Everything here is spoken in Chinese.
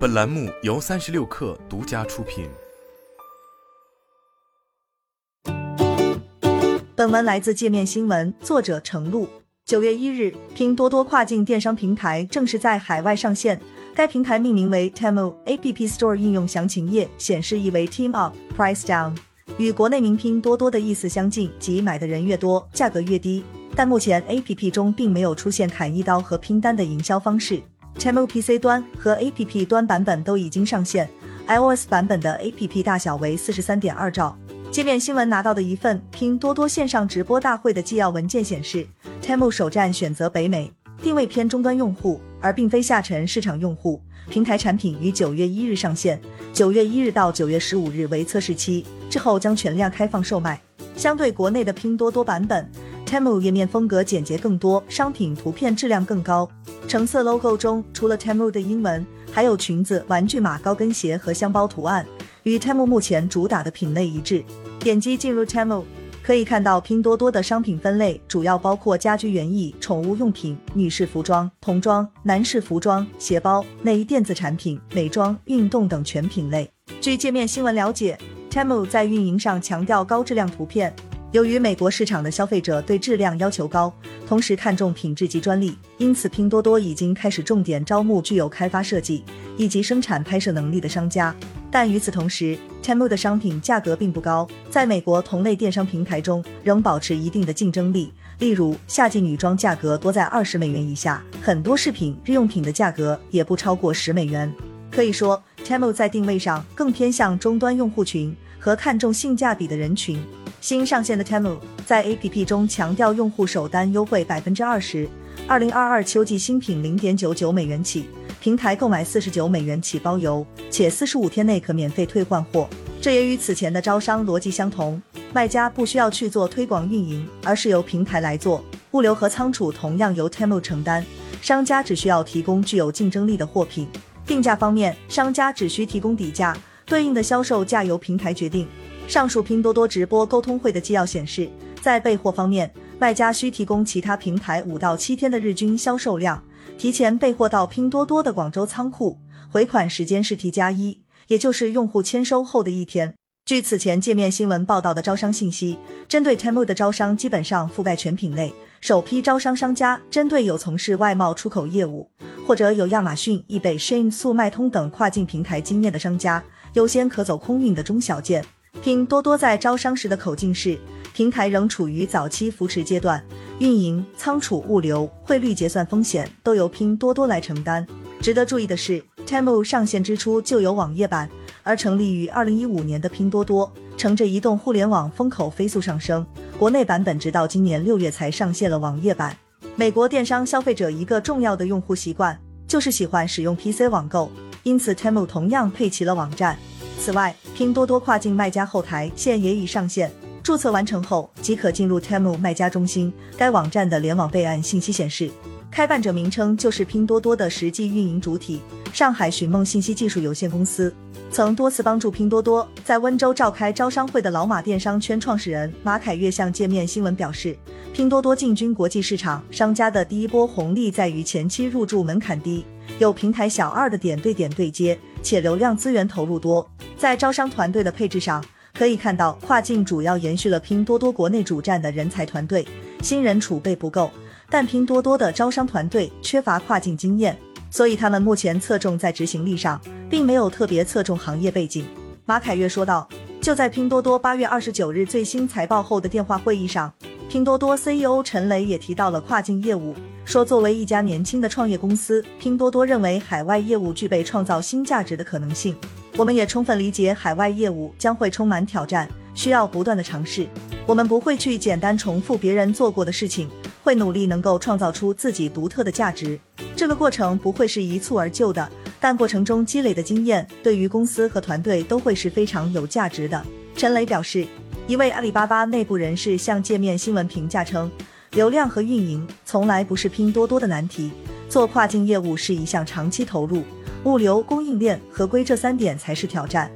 本栏目由三十六氪独家出品。本文来自界面新闻，作者程璐。九月一日，拼多多跨境电商平台正式在海外上线。该平台命名为 Temu App Store，应用详情页显示意为 Team Up Price Down，与国内名拼多多的意思相近，即买的人越多，价格越低。但目前 App 中并没有出现砍一刀和拼单的营销方式。Temu PC 端和 App 端版本都已经上线，iOS 版本的 App 大小为四十三点二兆。界面新闻拿到的一份拼多多线上直播大会的纪要文件显示，Temu 首站选择北美，定位偏终端用户，而并非下沉市场用户。平台产品于九月一日上线，九月一日到九月十五日为测试期，之后将全量开放售卖。相对国内的拼多多版本。Temu 页面风格简洁更多，商品图片质量更高。橙色 logo 中除了 Temu 的英文，还有裙子、玩具马、高跟鞋和箱包图案，与 Temu 目前主打的品类一致。点击进入 Temu，可以看到拼多多的商品分类主要包括家居园艺、宠物用品、女士服装、童装、男士服装、鞋包、内衣、电子产品、美妆、运动等全品类。据界面新闻了解，Temu 在运营上强调高质量图片。由于美国市场的消费者对质量要求高，同时看重品质及专利，因此拼多多已经开始重点招募具有开发设计以及生产拍摄能力的商家。但与此同时，Temu 的商品价格并不高，在美国同类电商平台中仍保持一定的竞争力。例如，夏季女装价格多在二十美元以下，很多饰品、日用品的价格也不超过十美元。可以说，Temu 在定位上更偏向终端用户群和看重性价比的人群。新上线的 Temu 在 APP 中强调用户首单优惠百分之二十，二零二二秋季新品零点九九美元起，平台购买四十九美元起包邮，且四十五天内可免费退换货。这也与此前的招商逻辑相同，卖家不需要去做推广运营，而是由平台来做，物流和仓储同样由 Temu 承担，商家只需要提供具有竞争力的货品。定价方面，商家只需提供底价，对应的销售价由平台决定。上述拼多多直播沟通会的纪要显示，在备货方面，卖家需提供其他平台五到七天的日均销售量，提前备货到拼多多的广州仓库，回款时间是 T 加一，也就是用户签收后的一天。据此前界面新闻报道的招商信息，针对 Temu 的招商基本上覆盖全品类，首批招商商家针对有从事外贸出口业务，或者有亚马逊、易贝、Shein、速卖通等跨境平台经验的商家，优先可走空运的中小件。拼多多在招商时的口径是，平台仍处于早期扶持阶段，运营、仓储、物流、汇率结算风险都由拼多多来承担。值得注意的是，Temu 上线之初就有网页版，而成立于二零一五年的拼多多，乘着移动互联网风口飞速上升，国内版本直到今年六月才上线了网页版。美国电商消费者一个重要的用户习惯就是喜欢使用 PC 网购，因此 Temu 同样配齐了网站。此外，拼多多跨境卖家后台现也已上线，注册完成后即可进入 Temu 卖家中心。该网站的联网备案信息显示，开办者名称就是拼多多的实际运营主体——上海寻梦信息技术有限公司。曾多次帮助拼多多在温州召开招商会的老马电商圈创始人马凯越向界面新闻表示，拼多多进军国际市场，商家的第一波红利在于前期入驻门槛低，有平台小二的点对点对接，且流量资源投入多。在招商团队的配置上，可以看到跨境主要延续了拼多多国内主战的人才团队，新人储备不够。但拼多多的招商团队缺乏跨境经验，所以他们目前侧重在执行力上，并没有特别侧重行业背景。马凯越说道。就在拼多多八月二十九日最新财报后的电话会议上，拼多多 CEO 陈雷也提到了跨境业务，说作为一家年轻的创业公司，拼多多认为海外业务具备创造新价值的可能性。我们也充分理解海外业务将会充满挑战，需要不断的尝试。我们不会去简单重复别人做过的事情，会努力能够创造出自己独特的价值。这个过程不会是一蹴而就的，但过程中积累的经验对于公司和团队都会是非常有价值的。陈雷表示，一位阿里巴巴内部人士向界面新闻评价称，流量和运营从来不是拼多多的难题，做跨境业务是一项长期投入。物流、供应链、合规这三点才是挑战。